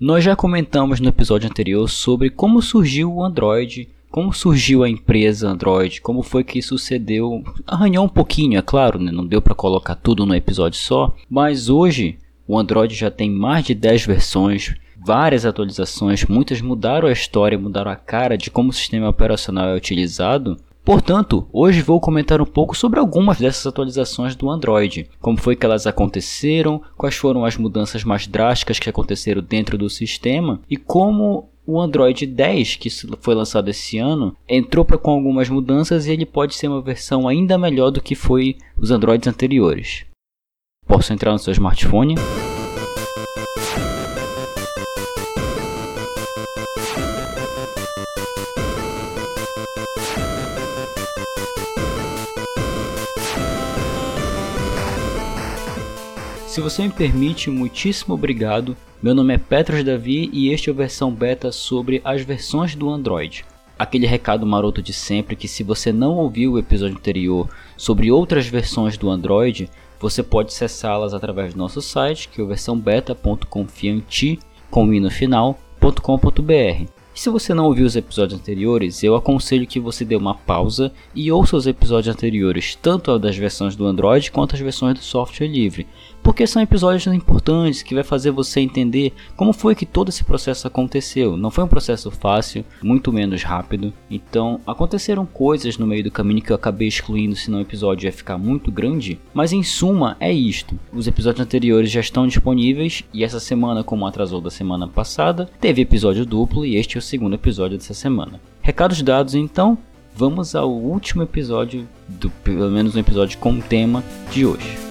Nós já comentamos no episódio anterior sobre como surgiu o Android, como surgiu a empresa Android, como foi que sucedeu. Arranhou um pouquinho, é claro, né? não deu para colocar tudo no episódio só, mas hoje o Android já tem mais de 10 versões, várias atualizações, muitas mudaram a história, mudaram a cara de como o sistema operacional é utilizado Portanto, hoje vou comentar um pouco sobre algumas dessas atualizações do Android, como foi que elas aconteceram, quais foram as mudanças mais drásticas que aconteceram dentro do sistema e como o Android 10, que foi lançado esse ano, entrou pra, com algumas mudanças e ele pode ser uma versão ainda melhor do que foi os Androids anteriores. Posso entrar no seu smartphone? Se você me permite, muitíssimo obrigado. Meu nome é Petros Davi e este é a versão beta sobre as versões do Android. Aquele recado maroto de sempre que se você não ouviu o episódio anterior sobre outras versões do Android, você pode acessá-las através do nosso site, que é o versãobeta.confianti com no final.com.br. E se você não ouviu os episódios anteriores, eu aconselho que você dê uma pausa e ouça os episódios anteriores, tanto das versões do Android quanto as versões do software livre, porque são episódios importantes que vai fazer você entender como foi que todo esse processo aconteceu. Não foi um processo fácil, muito menos rápido. Então, aconteceram coisas no meio do caminho que eu acabei excluindo, senão o episódio ia ficar muito grande. Mas em suma, é isto. Os episódios anteriores já estão disponíveis e essa semana, como atrasou da semana passada, teve episódio duplo e este é o segundo episódio dessa semana. Recados dados, então, vamos ao último episódio do pelo menos um episódio com o tema de hoje.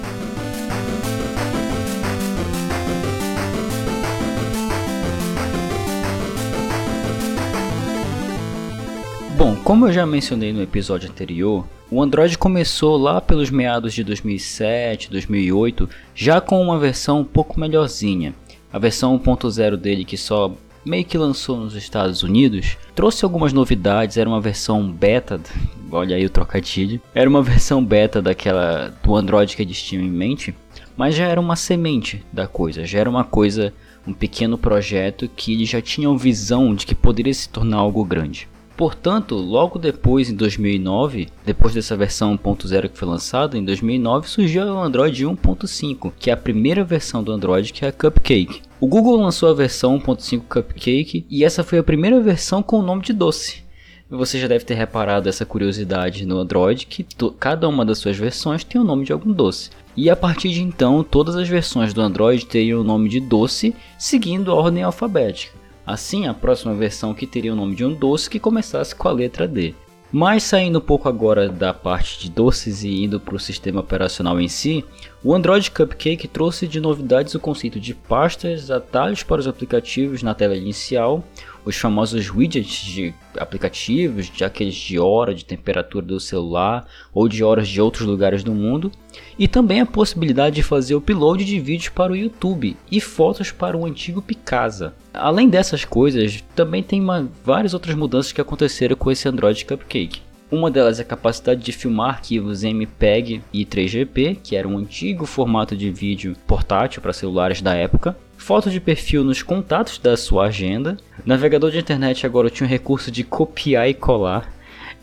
Bom, como eu já mencionei no episódio anterior, o Android começou lá pelos meados de 2007, 2008, já com uma versão um pouco melhorzinha. A versão 1.0 dele, que só meio que lançou nos Estados Unidos, trouxe algumas novidades, era uma versão beta, olha aí o trocadilho, era uma versão beta daquela do Android que eles tinham em mente, mas já era uma semente da coisa, já era uma coisa, um pequeno projeto que eles já tinham visão de que poderia se tornar algo grande. Portanto, logo depois, em 2009, depois dessa versão 1.0 que foi lançada, em 2009 surgiu o Android 1.5, que é a primeira versão do Android que é a Cupcake. O Google lançou a versão 1.5 Cupcake e essa foi a primeira versão com o nome de doce. Você já deve ter reparado essa curiosidade no Android que cada uma das suas versões tem o nome de algum doce. E a partir de então, todas as versões do Android teriam o nome de doce, seguindo a ordem alfabética. Assim, a próxima versão que teria o nome de um doce que começasse com a letra D. Mas saindo um pouco agora da parte de doces e indo para o sistema operacional em si, o Android Cupcake trouxe de novidades o conceito de pastas, atalhos para os aplicativos na tela inicial, os famosos widgets de aplicativos, de aqueles de hora, de temperatura do celular ou de horas de outros lugares do mundo, e também a possibilidade de fazer upload de vídeos para o YouTube e fotos para o antigo Picasa. Além dessas coisas, também tem uma, várias outras mudanças que aconteceram com esse Android Cupcake. Uma delas é a capacidade de filmar arquivos MPEG e 3GP, que era um antigo formato de vídeo portátil para celulares da época. Foto de perfil nos contatos da sua agenda. Navegador de internet agora tinha o recurso de copiar e colar.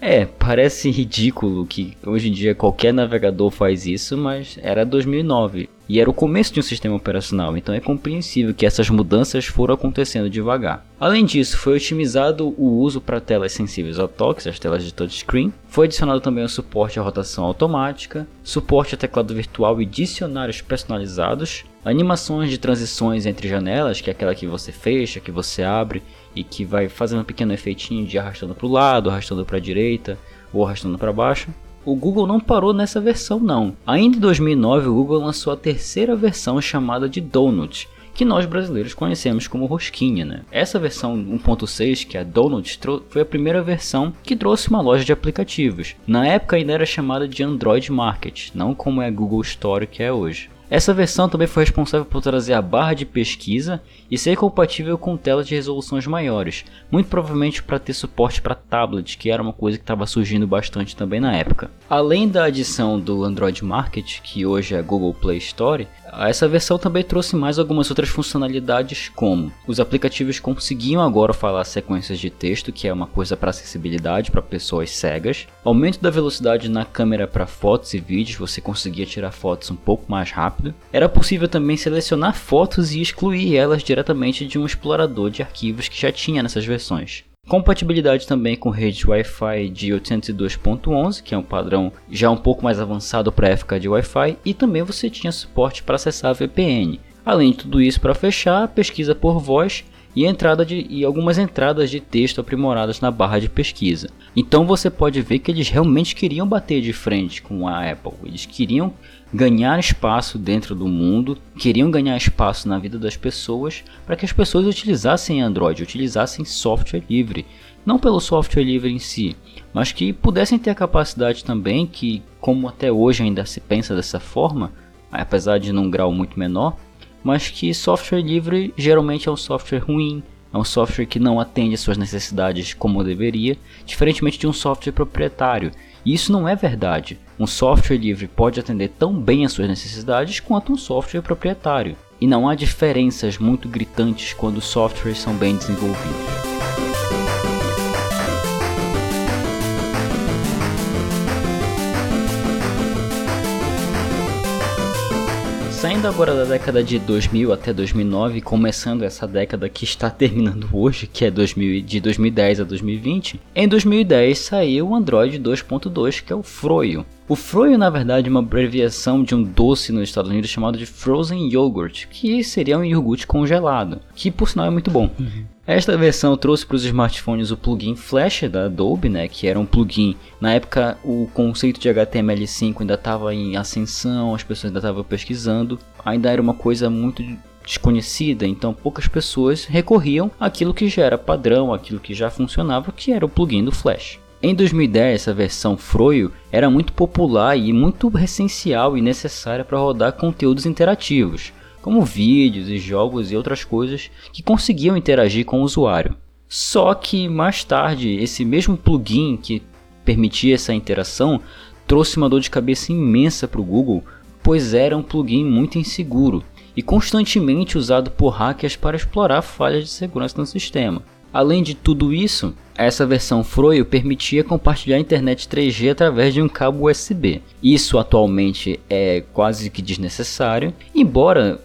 É, parece ridículo que hoje em dia qualquer navegador faz isso, mas era 2009 e era o começo de um sistema operacional, então é compreensível que essas mudanças foram acontecendo devagar. Além disso, foi otimizado o uso para telas sensíveis ao toque, as telas de touchscreen. Foi adicionado também o suporte à rotação automática, suporte a teclado virtual e dicionários personalizados, animações de transições entre janelas, que é aquela que você fecha, que você abre e que vai fazendo um pequeno efeitinho de arrastando para o lado, arrastando para a direita ou arrastando para baixo. O Google não parou nessa versão não. Ainda em 2009 o Google lançou a terceira versão chamada de Donut, que nós brasileiros conhecemos como rosquinha, né? Essa versão 1.6, que é a Donut, foi a primeira versão que trouxe uma loja de aplicativos. Na época ainda era chamada de Android Market, não como é a Google Store que é hoje. Essa versão também foi responsável por trazer a barra de pesquisa e ser compatível com telas de resoluções maiores, muito provavelmente para ter suporte para tablet, que era uma coisa que estava surgindo bastante também na época. Além da adição do Android Market, que hoje é Google Play Store, essa versão também trouxe mais algumas outras funcionalidades, como os aplicativos conseguiam agora falar sequências de texto, que é uma coisa para acessibilidade para pessoas cegas, aumento da velocidade na câmera para fotos e vídeos, você conseguia tirar fotos um pouco mais rápido. Era possível também selecionar fotos e excluir elas diretamente de um explorador de arquivos que já tinha nessas versões. Compatibilidade também com rede Wi-Fi de 802.11, que é um padrão já um pouco mais avançado para a época de Wi-Fi, e também você tinha suporte para acessar VPN. Além de tudo isso, para fechar, pesquisa por voz e, entrada de, e algumas entradas de texto aprimoradas na barra de pesquisa. Então você pode ver que eles realmente queriam bater de frente com a Apple. Eles queriam ganhar espaço dentro do mundo, queriam ganhar espaço na vida das pessoas para que as pessoas utilizassem Android, utilizassem software livre. Não pelo software livre em si, mas que pudessem ter a capacidade também, que como até hoje ainda se pensa dessa forma, apesar de num grau muito menor, mas que software livre geralmente é um software ruim, é um software que não atende às suas necessidades como deveria, diferentemente de um software proprietário. E isso não é verdade. Um software livre pode atender tão bem às suas necessidades quanto um software proprietário. E não há diferenças muito gritantes quando os softwares são bem desenvolvidos. Saindo agora da década de 2000 até 2009, começando essa década que está terminando hoje, que é 2000, de 2010 a 2020, em 2010 saiu o Android 2.2, que é o Froio. O Froyo, na verdade, é uma abreviação de um doce nos Estados Unidos chamado de Frozen Yogurt, que seria um iogurte congelado, que por sinal é muito bom. Uhum. Esta versão trouxe para os smartphones o plugin Flash da Adobe, né, que era um plugin. Na época, o conceito de HTML5 ainda estava em ascensão, as pessoas ainda estavam pesquisando, ainda era uma coisa muito desconhecida, então poucas pessoas recorriam àquilo que já era padrão, aquilo que já funcionava, que era o plugin do Flash. Em 2010, essa versão Froio era muito popular e muito essencial e necessária para rodar conteúdos interativos como vídeos e jogos e outras coisas que conseguiam interagir com o usuário. Só que mais tarde, esse mesmo plugin que permitia essa interação trouxe uma dor de cabeça imensa para o Google, pois era um plugin muito inseguro e constantemente usado por hackers para explorar falhas de segurança no sistema. Além de tudo isso, essa versão Froio permitia compartilhar a internet 3G através de um cabo USB. Isso atualmente é quase que desnecessário, embora,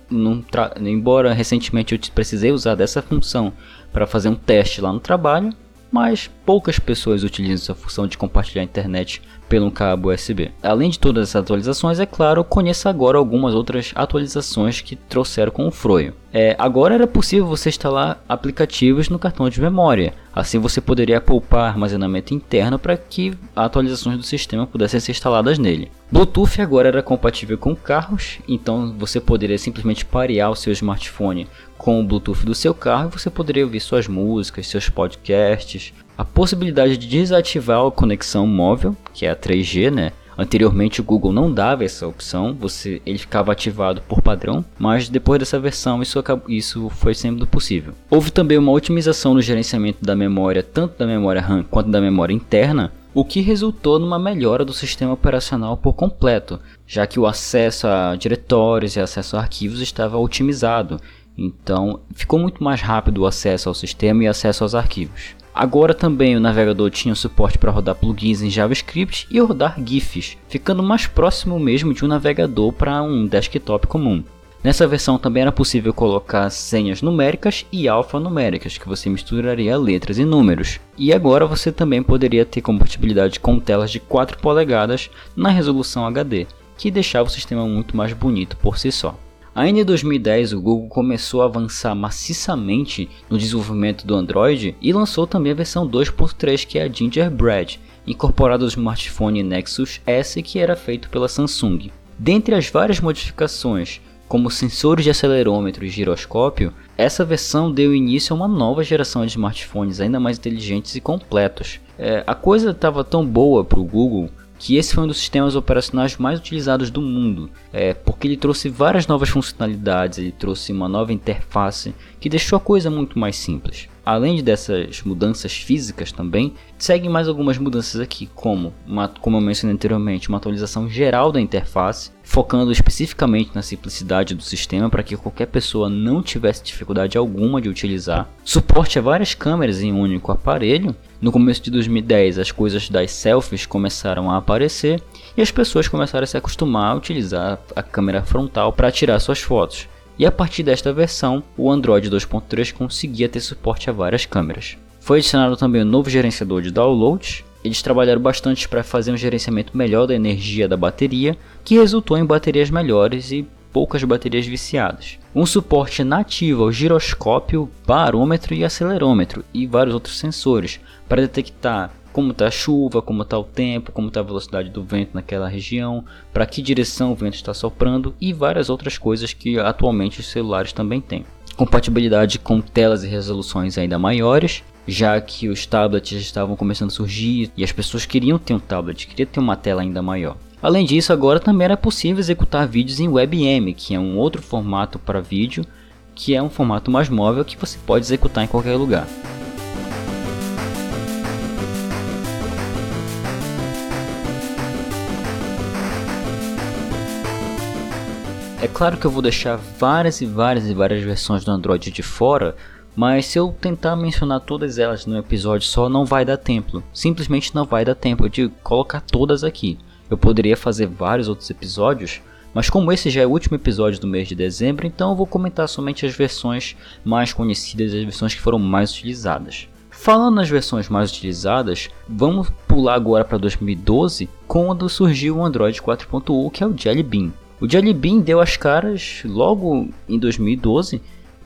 embora recentemente eu precisei usar dessa função para fazer um teste lá no trabalho, mas poucas pessoas utilizam essa função de compartilhar a internet pelo cabo USB. Além de todas essas atualizações, é claro, conheça agora algumas outras atualizações que trouxeram com o Froio. É, agora era possível você instalar aplicativos no cartão de memória. Assim você poderia poupar armazenamento interno para que atualizações do sistema pudessem ser instaladas nele. Bluetooth agora era compatível com carros, então você poderia simplesmente parear o seu smartphone com o Bluetooth do seu carro você poderia ouvir suas músicas, seus podcasts, a possibilidade de desativar a conexão móvel, que é a 3G, né? Anteriormente o Google não dava essa opção, você, ele ficava ativado por padrão, mas depois dessa versão isso, isso foi sendo possível. Houve também uma otimização no gerenciamento da memória, tanto da memória RAM quanto da memória interna, o que resultou numa melhora do sistema operacional por completo, já que o acesso a diretórios e acesso a arquivos estava otimizado, então ficou muito mais rápido o acesso ao sistema e acesso aos arquivos. Agora também o navegador tinha suporte para rodar plugins em JavaScript e rodar GIFs, ficando mais próximo mesmo de um navegador para um desktop comum. Nessa versão também era possível colocar senhas numéricas e alfanuméricas, que você misturaria letras e números. E agora você também poderia ter compatibilidade com telas de 4 polegadas na resolução HD, que deixava o sistema muito mais bonito por si só. Ainda em 2010, o Google começou a avançar maciçamente no desenvolvimento do Android e lançou também a versão 2.3, que é a Gingerbread, incorporada ao smartphone Nexus S que era feito pela Samsung. Dentre as várias modificações, como sensores de acelerômetro e giroscópio, essa versão deu início a uma nova geração de smartphones ainda mais inteligentes e completos. É, a coisa estava tão boa para o Google que esse foi um dos sistemas operacionais mais utilizados do mundo, é, porque ele trouxe várias novas funcionalidades, ele trouxe uma nova interface que deixou a coisa muito mais simples. Além dessas mudanças físicas também, seguem mais algumas mudanças aqui, como, uma, como eu mencionei anteriormente, uma atualização geral da interface, focando especificamente na simplicidade do sistema para que qualquer pessoa não tivesse dificuldade alguma de utilizar, suporte a várias câmeras em um único aparelho. No começo de 2010, as coisas das selfies começaram a aparecer e as pessoas começaram a se acostumar a utilizar a câmera frontal para tirar suas fotos e a partir desta versão, o Android 2.3 conseguia ter suporte a várias câmeras. Foi adicionado também um novo gerenciador de downloads. Eles trabalharam bastante para fazer um gerenciamento melhor da energia da bateria, que resultou em baterias melhores e poucas baterias viciadas. Um suporte nativo ao giroscópio, barômetro e acelerômetro e vários outros sensores para detectar como está a chuva, como está o tempo, como está a velocidade do vento naquela região, para que direção o vento está soprando e várias outras coisas que atualmente os celulares também têm. Compatibilidade com telas e resoluções ainda maiores, já que os tablets estavam começando a surgir e as pessoas queriam ter um tablet, queriam ter uma tela ainda maior. Além disso, agora também era possível executar vídeos em WebM, que é um outro formato para vídeo, que é um formato mais móvel que você pode executar em qualquer lugar. Claro que eu vou deixar várias e várias e várias versões do Android de fora, mas se eu tentar mencionar todas elas num episódio só, não vai dar tempo. Simplesmente não vai dar tempo de colocar todas aqui. Eu poderia fazer vários outros episódios, mas como esse já é o último episódio do mês de dezembro, então eu vou comentar somente as versões mais conhecidas, as versões que foram mais utilizadas. Falando nas versões mais utilizadas, vamos pular agora para 2012, quando surgiu o Android 4.1, que é o Jelly Bean. O Jelly Bean deu as caras logo em 2012,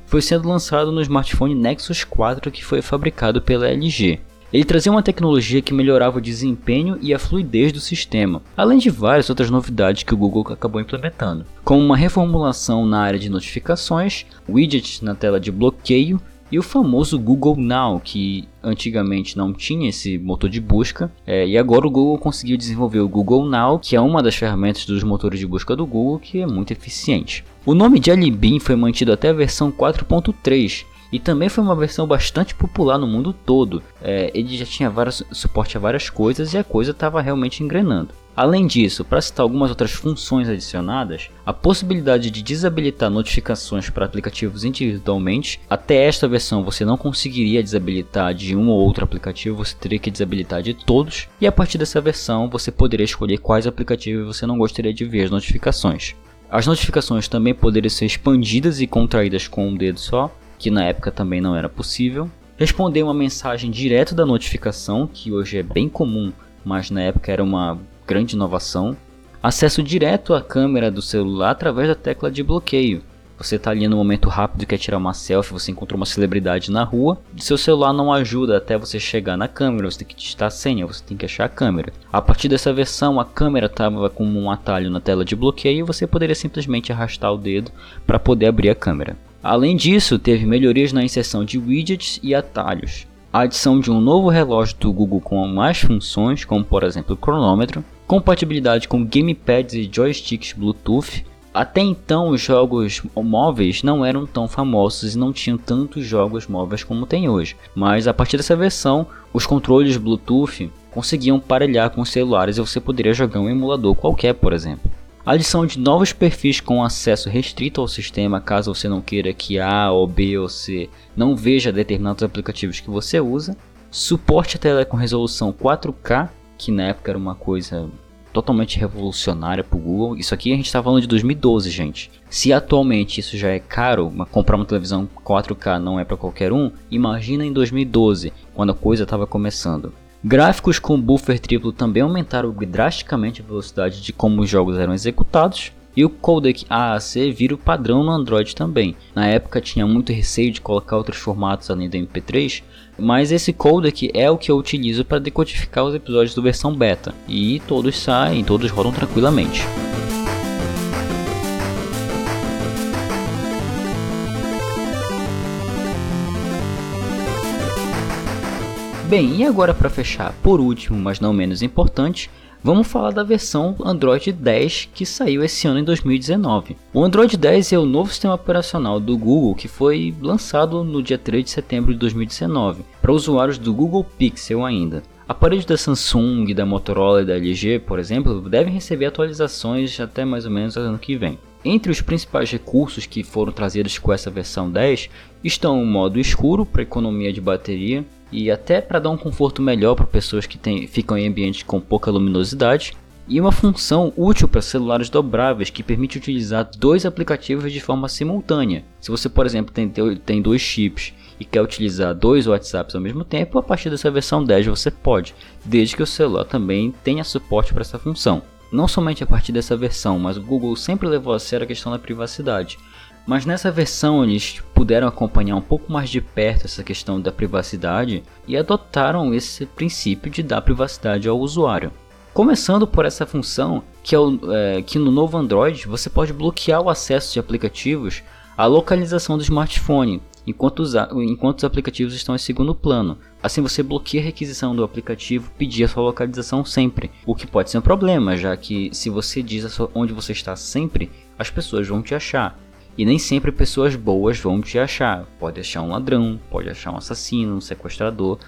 foi sendo lançado no smartphone Nexus 4 que foi fabricado pela LG. Ele trazia uma tecnologia que melhorava o desempenho e a fluidez do sistema, além de várias outras novidades que o Google acabou implementando, como uma reformulação na área de notificações, widgets na tela de bloqueio e o famoso Google Now, que antigamente não tinha esse motor de busca, é, e agora o Google conseguiu desenvolver o Google Now, que é uma das ferramentas dos motores de busca do Google que é muito eficiente. O nome Jelly Bean foi mantido até a versão 4.3 e também foi uma versão bastante popular no mundo todo. É, ele já tinha várias, suporte a várias coisas e a coisa estava realmente engrenando. Além disso, para citar algumas outras funções adicionadas, a possibilidade de desabilitar notificações para aplicativos individualmente, até esta versão você não conseguiria desabilitar de um ou outro aplicativo, você teria que desabilitar de todos, e a partir dessa versão você poderia escolher quais aplicativos você não gostaria de ver as notificações. As notificações também poderiam ser expandidas e contraídas com um dedo só, que na época também não era possível. Responder uma mensagem direto da notificação, que hoje é bem comum, mas na época era uma grande inovação. Acesso direto à câmera do celular através da tecla de bloqueio. Você está ali no momento rápido e quer tirar uma selfie, você encontrou uma celebridade na rua, seu celular não ajuda até você chegar na câmera, você tem que digitar a senha, você tem que achar a câmera. A partir dessa versão, a câmera estava com um atalho na tela de bloqueio e você poderia simplesmente arrastar o dedo para poder abrir a câmera. Além disso, teve melhorias na inserção de widgets e atalhos. A adição de um novo relógio do Google com mais funções, como por exemplo o cronômetro, compatibilidade com gamepads e joysticks Bluetooth. Até então, os jogos móveis não eram tão famosos e não tinham tantos jogos móveis como tem hoje, mas a partir dessa versão, os controles Bluetooth conseguiam parelhar com os celulares e você poderia jogar um emulador qualquer, por exemplo. A adição de novos perfis com acesso restrito ao sistema, caso você não queira que A ou B ou C não veja determinados aplicativos que você usa. Suporte a tela com resolução 4K que na época era uma coisa totalmente revolucionária para o Google. Isso aqui a gente está falando de 2012, gente. Se atualmente isso já é caro, comprar uma televisão 4K não é para qualquer um, imagina em 2012, quando a coisa estava começando. Gráficos com buffer triplo também aumentaram drasticamente a velocidade de como os jogos eram executados. E o codec AAC vira o padrão no Android também. Na época tinha muito receio de colocar outros formatos além do MP3, mas esse codec é o que eu utilizo para decodificar os episódios do versão beta e todos saem, todos rodam tranquilamente. Bem, e agora para fechar, por último, mas não menos importante, Vamos falar da versão Android 10 que saiu esse ano em 2019. O Android 10 é o novo sistema operacional do Google que foi lançado no dia 3 de setembro de 2019 para usuários do Google Pixel ainda. Aparelhos da Samsung, da Motorola e da LG, por exemplo, devem receber atualizações até mais ou menos ano que vem. Entre os principais recursos que foram trazidos com essa versão 10 estão o modo escuro para economia de bateria e até para dar um conforto melhor para pessoas que tem, ficam em ambientes com pouca luminosidade, e uma função útil para celulares dobráveis que permite utilizar dois aplicativos de forma simultânea. Se você, por exemplo, tem, tem dois chips e quer utilizar dois WhatsApps ao mesmo tempo, a partir dessa versão 10 você pode, desde que o celular também tenha suporte para essa função. Não somente a partir dessa versão, mas o Google sempre levou a sério a questão da privacidade. Mas nessa versão eles puderam acompanhar um pouco mais de perto essa questão da privacidade e adotaram esse princípio de dar privacidade ao usuário. Começando por essa função que, é o, é, que no novo Android você pode bloquear o acesso de aplicativos à localização do smartphone enquanto os, enquanto os aplicativos estão em segundo plano. Assim você bloqueia a requisição do aplicativo pedir a sua localização sempre, o que pode ser um problema, já que se você diz sua, onde você está sempre, as pessoas vão te achar. E nem sempre pessoas boas vão te achar. Pode achar um ladrão, pode achar um assassino, um sequestrador.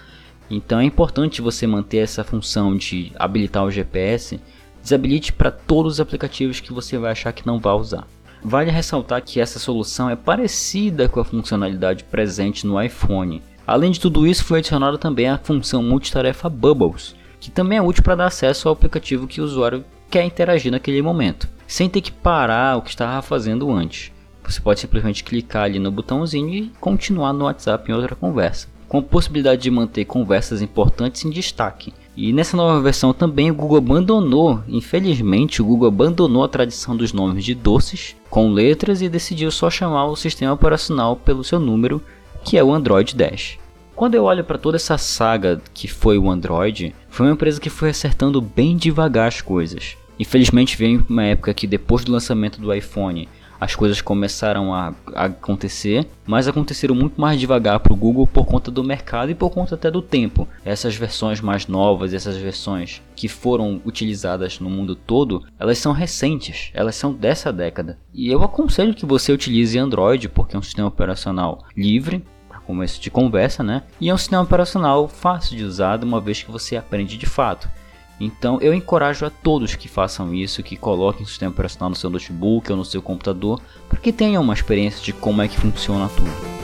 Então é importante você manter essa função de habilitar o GPS, desabilite para todos os aplicativos que você vai achar que não vai usar. Vale ressaltar que essa solução é parecida com a funcionalidade presente no iPhone. Além de tudo isso, foi adicionada também a função multitarefa Bubbles, que também é útil para dar acesso ao aplicativo que o usuário quer interagir naquele momento, sem ter que parar o que estava fazendo antes. Você pode simplesmente clicar ali no botãozinho e continuar no WhatsApp em outra conversa, com a possibilidade de manter conversas importantes em destaque, e nessa nova versão também o Google abandonou, infelizmente, o Google abandonou a tradição dos nomes de doces com letras e decidiu só chamar o sistema operacional pelo seu número, que é o Android 10. Quando eu olho para toda essa saga que foi o Android, foi uma empresa que foi acertando bem devagar as coisas. Infelizmente veio uma época que depois do lançamento do iPhone as coisas começaram a, a acontecer, mas aconteceram muito mais devagar para o Google por conta do mercado e por conta até do tempo. Essas versões mais novas, essas versões que foram utilizadas no mundo todo, elas são recentes, elas são dessa década. E eu aconselho que você utilize Android porque é um sistema operacional livre, começo de conversa, né? E é um sistema operacional fácil de usar, uma vez que você aprende de fato. Então eu encorajo a todos que façam isso, que coloquem o sistema operacional no seu notebook ou no seu computador, para que tenham uma experiência de como é que funciona tudo.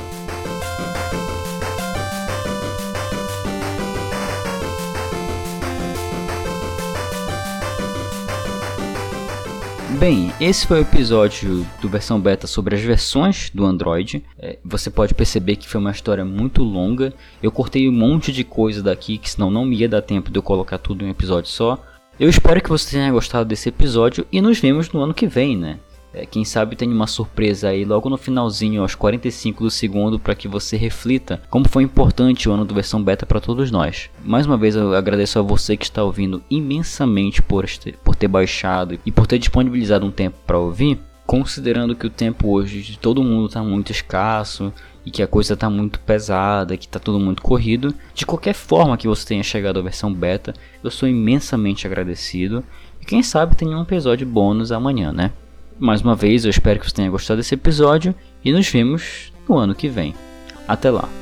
Bem, esse foi o episódio do versão beta sobre as versões do Android. É, você pode perceber que foi uma história muito longa. Eu cortei um monte de coisa daqui, que senão não me ia dar tempo de eu colocar tudo em um episódio só. Eu espero que você tenha gostado desse episódio e nos vemos no ano que vem, né? É, quem sabe tem uma surpresa aí logo no finalzinho, aos 45 do segundo, para que você reflita como foi importante o ano do versão beta para todos nós. Mais uma vez eu agradeço a você que está ouvindo imensamente por, este, ter baixado e por ter disponibilizado um tempo para ouvir. Considerando que o tempo hoje de todo mundo está muito escasso e que a coisa está muito pesada, que está tudo muito corrido, de qualquer forma que você tenha chegado à versão beta, eu sou imensamente agradecido. E quem sabe tem um episódio bônus amanhã, né? Mais uma vez, eu espero que você tenha gostado desse episódio e nos vemos no ano que vem. Até lá!